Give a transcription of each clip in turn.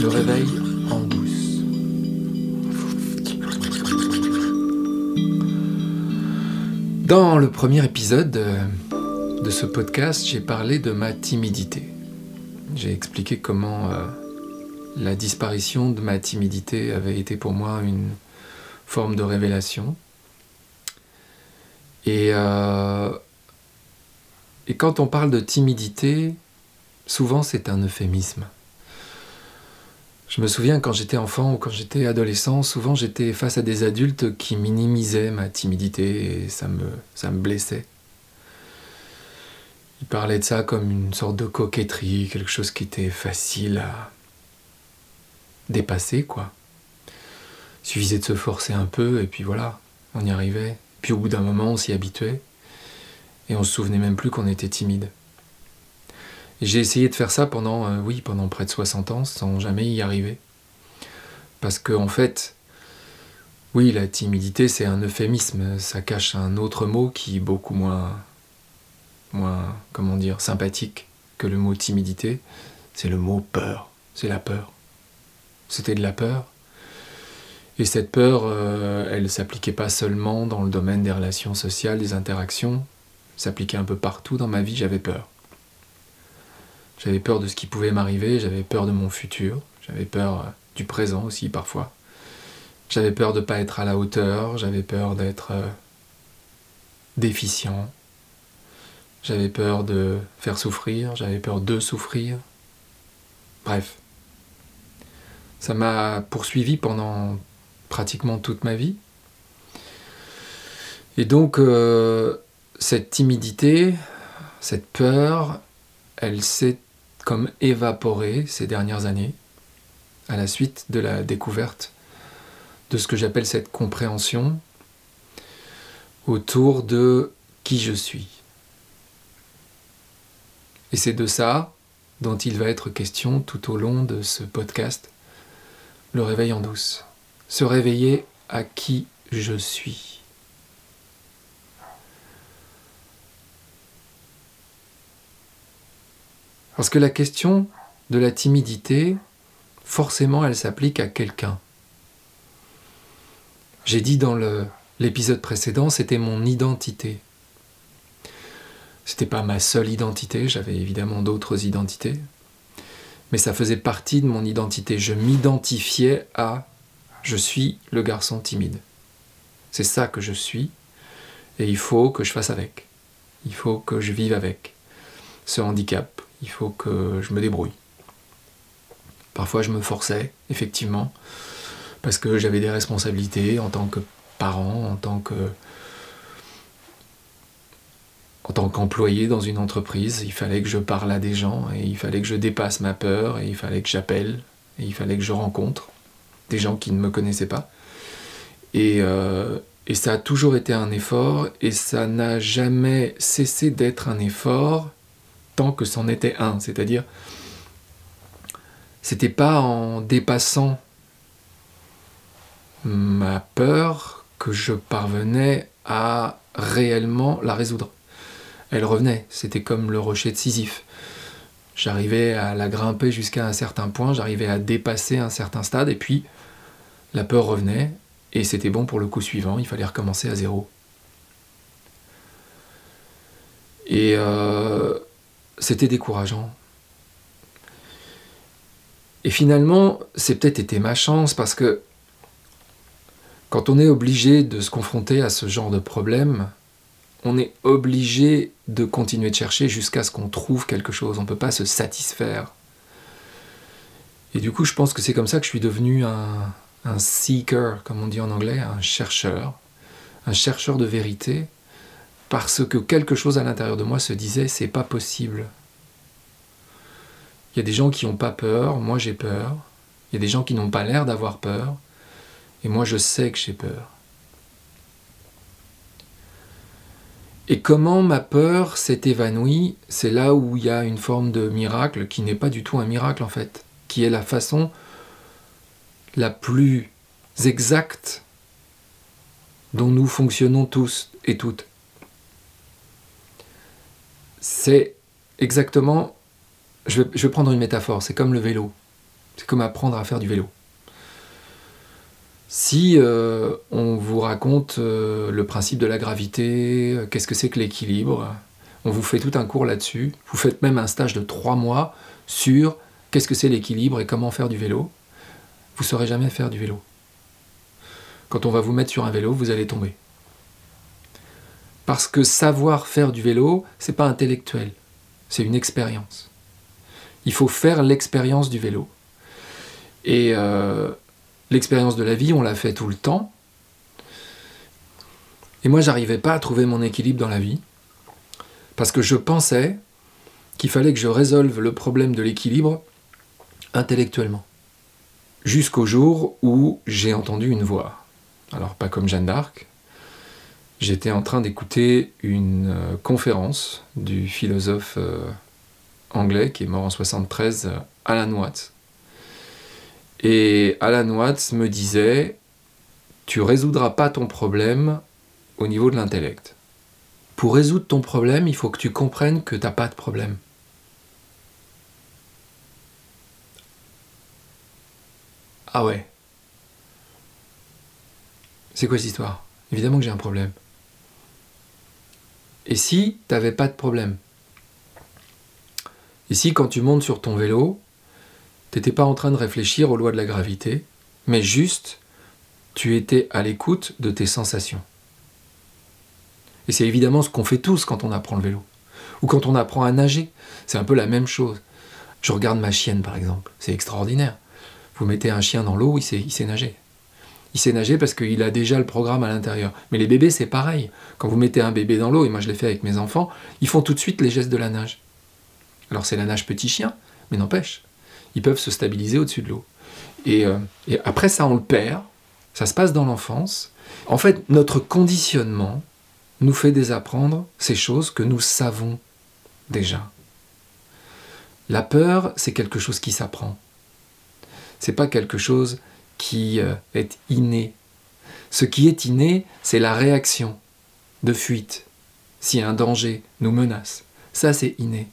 Le réveil en douce. Dans le premier épisode de, de ce podcast, j'ai parlé de ma timidité. J'ai expliqué comment euh, la disparition de ma timidité avait été pour moi une forme de révélation. Et, euh, et quand on parle de timidité, souvent c'est un euphémisme. Je me souviens quand j'étais enfant ou quand j'étais adolescent, souvent j'étais face à des adultes qui minimisaient ma timidité et ça me, blessait. Ils parlaient de ça comme une sorte de coquetterie, quelque chose qui était facile à dépasser, quoi. Il suffisait de se forcer un peu et puis voilà, on y arrivait. Puis au bout d'un moment, on s'y habituait et on se souvenait même plus qu'on était timide. J'ai essayé de faire ça pendant, euh, oui, pendant près de 60 ans sans jamais y arriver. Parce que, en fait, oui, la timidité, c'est un euphémisme. Ça cache un autre mot qui est beaucoup moins, moins, comment dire, sympathique que le mot timidité. C'est le mot peur. C'est la peur. C'était de la peur. Et cette peur, euh, elle s'appliquait pas seulement dans le domaine des relations sociales, des interactions. S'appliquait un peu partout dans ma vie, j'avais peur. J'avais peur de ce qui pouvait m'arriver, j'avais peur de mon futur, j'avais peur euh, du présent aussi parfois. J'avais peur de ne pas être à la hauteur, j'avais peur d'être euh, déficient, j'avais peur de faire souffrir, j'avais peur de souffrir. Bref, ça m'a poursuivi pendant pratiquement toute ma vie. Et donc, euh, cette timidité, cette peur, elle s'est comme évaporé ces dernières années, à la suite de la découverte de ce que j'appelle cette compréhension autour de qui je suis. Et c'est de ça dont il va être question tout au long de ce podcast, le réveil en douce. Se réveiller à qui je suis. Parce que la question de la timidité, forcément, elle s'applique à quelqu'un. J'ai dit dans l'épisode précédent, c'était mon identité. C'était pas ma seule identité, j'avais évidemment d'autres identités, mais ça faisait partie de mon identité. Je m'identifiais à je suis le garçon timide. C'est ça que je suis, et il faut que je fasse avec. Il faut que je vive avec ce handicap, il faut que je me débrouille. Parfois je me forçais, effectivement, parce que j'avais des responsabilités en tant que parent, en tant qu'employé dans une entreprise, il fallait que je parle à des gens et il fallait que je dépasse ma peur et il fallait que j'appelle et il fallait que je rencontre des gens qui ne me connaissaient pas. Et, euh, et ça a toujours été un effort et ça n'a jamais cessé d'être un effort que c'en était un. C'est-à-dire, c'était pas en dépassant ma peur que je parvenais à réellement la résoudre. Elle revenait, c'était comme le rocher de Sisyphe. J'arrivais à la grimper jusqu'à un certain point, j'arrivais à dépasser un certain stade, et puis la peur revenait, et c'était bon pour le coup suivant, il fallait recommencer à zéro. Et euh, c'était décourageant. Et finalement, c'est peut-être été ma chance parce que quand on est obligé de se confronter à ce genre de problème, on est obligé de continuer de chercher jusqu'à ce qu'on trouve quelque chose. On ne peut pas se satisfaire. Et du coup, je pense que c'est comme ça que je suis devenu un, un seeker, comme on dit en anglais, un chercheur, un chercheur de vérité, parce que quelque chose à l'intérieur de moi se disait c'est pas possible. Il y a des gens qui n'ont pas peur, moi j'ai peur. Il y a des gens qui n'ont pas l'air d'avoir peur, et moi je sais que j'ai peur. Et comment ma peur s'est évanouie, c'est là où il y a une forme de miracle qui n'est pas du tout un miracle en fait, qui est la façon la plus exacte dont nous fonctionnons tous et toutes c'est exactement, je vais, prendre une métaphore, c'est comme le vélo. C'est comme apprendre à faire du vélo. Si euh, on vous raconte euh, le principe de la gravité, euh, qu'est-ce que c'est que l'équilibre, on vous fait tout un cours là-dessus, vous faites même un stage de trois mois sur qu'est-ce que c'est l'équilibre et comment faire du vélo, vous ne saurez jamais faire du vélo. Quand on va vous mettre sur un vélo, vous allez tomber. Parce que savoir faire du vélo, c'est pas intellectuel, c'est une expérience. Il faut faire l'expérience du vélo. Et euh, l'expérience de la vie, on l'a fait tout le temps. Et moi, j'arrivais pas à trouver mon équilibre dans la vie. Parce que je pensais qu'il fallait que je résolve le problème de l'équilibre intellectuellement. Jusqu'au jour où j'ai entendu une voix. Alors, pas comme Jeanne d'Arc, j'étais en train d'écouter une euh, conférence du philosophe euh, anglais qui est mort en 73, euh, Alan Watts. Et Alan Watts me disait Tu résoudras pas ton problème au niveau de l'intellect. Pour résoudre ton problème, il faut que tu comprennes que tu n'as pas de problème. Ah ouais. C'est quoi cette histoire? Évidemment que j'ai un problème. Et si tu n'avais pas de problème? Et si quand tu montes sur ton vélo, tu n'étais pas en train de réfléchir aux lois de la gravité, mais juste tu étais à l'écoute de tes sensations? Et c'est évidemment ce qu'on fait tous quand on apprend le vélo. Ou quand on apprend à nager. C'est un peu la même chose. Je regarde ma chienne par exemple. C'est extraordinaire. Vous mettez un chien dans l'eau, il il sait nager. Il sait nager parce qu'il a déjà le programme à l'intérieur. Mais les bébés, c'est pareil. Quand vous mettez un bébé dans l'eau, et moi je l'ai fait avec mes enfants, ils font tout de suite les gestes de la nage. Alors c'est la nage petit chien, mais n'empêche, ils peuvent se stabiliser au-dessus de l'eau. Et, euh, après ça, on le perd. Ça se passe dans l'enfance. En fait, notre conditionnement nous fait désapprendre ces choses que nous savons déjà. La peur, c'est quelque chose qui s'apprend. C'est pas quelque chose qui euh, est inné. Ce qui est inné, c'est la réaction de fuite si un danger nous menace. Ça, c'est inné.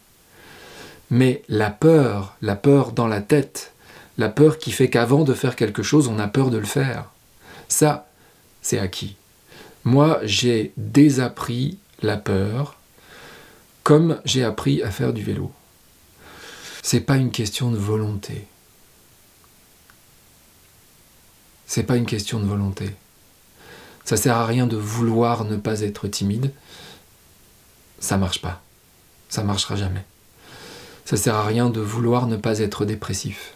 Mais la peur, la peur dans la tête, la peur qui fait qu'avant de faire quelque chose, on a peur de le faire, ça, c'est acquis. Moi, j'ai désappris la peur comme j'ai appris à faire du vélo. C'est pas une question de volonté. C'est pas une question de volonté. Ça sert à rien de vouloir ne pas être timide. Ça marche pas. Ça marchera jamais. Ça sert à rien de vouloir ne pas être dépressif.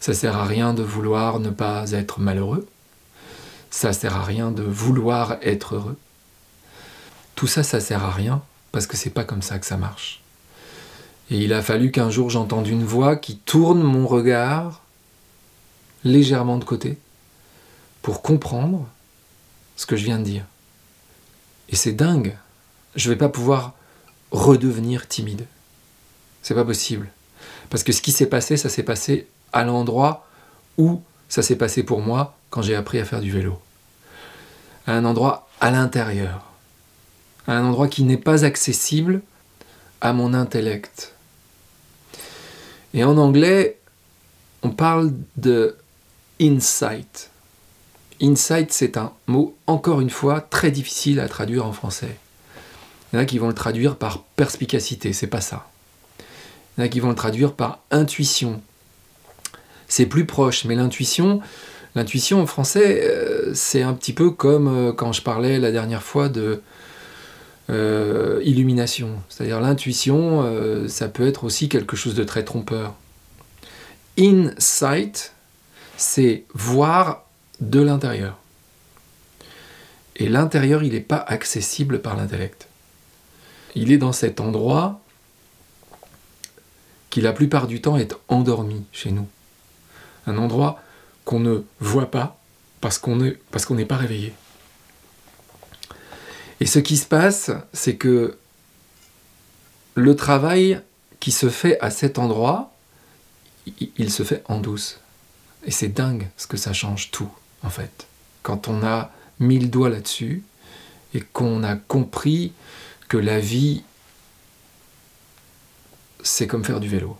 Ça sert à rien de vouloir ne pas être malheureux. Ça sert à rien de vouloir être heureux. Tout ça, ça sert à rien parce que c'est pas comme ça que ça marche. Et il a fallu qu'un jour j'entende une voix qui tourne mon regard légèrement de côté pour comprendre ce que je viens de dire. Et c'est dingue. Je ne vais pas pouvoir redevenir timide. C'est pas possible. Parce que ce qui s'est passé, ça s'est passé à l'endroit où ça s'est passé pour moi quand j'ai appris à faire du vélo. À un endroit à l'intérieur. À un endroit qui n'est pas accessible à mon intellect. Et en anglais, on parle de insight. Insight, c'est un mot, encore une fois, très difficile à traduire en français. Il y en a qui vont le traduire par perspicacité, c'est pas ça. Il y en a qui vont le traduire par intuition. C'est plus proche, mais l'intuition, l'intuition en français, euh, c'est un petit peu comme euh, quand je parlais la dernière fois de euh, illumination. C'est-à-dire l'intuition, ça peut être aussi quelque chose de très trompeur. Insight, c'est voir de l'intérieur. Et l'intérieur, il n'est pas accessible par l'intellect. Il est dans cet endroit qui la plupart du temps est endormi chez nous. Un endroit qu'on ne voit pas parce qu'on n'est pas réveillé. Et ce qui se passe, c'est que le travail qui se fait à cet endroit, il se fait en douce. Et c'est dingue ce que ça change tout en fait. Quand on a mis le doigt là-dessus et qu'on a compris que la vie, c'est comme faire du vélo.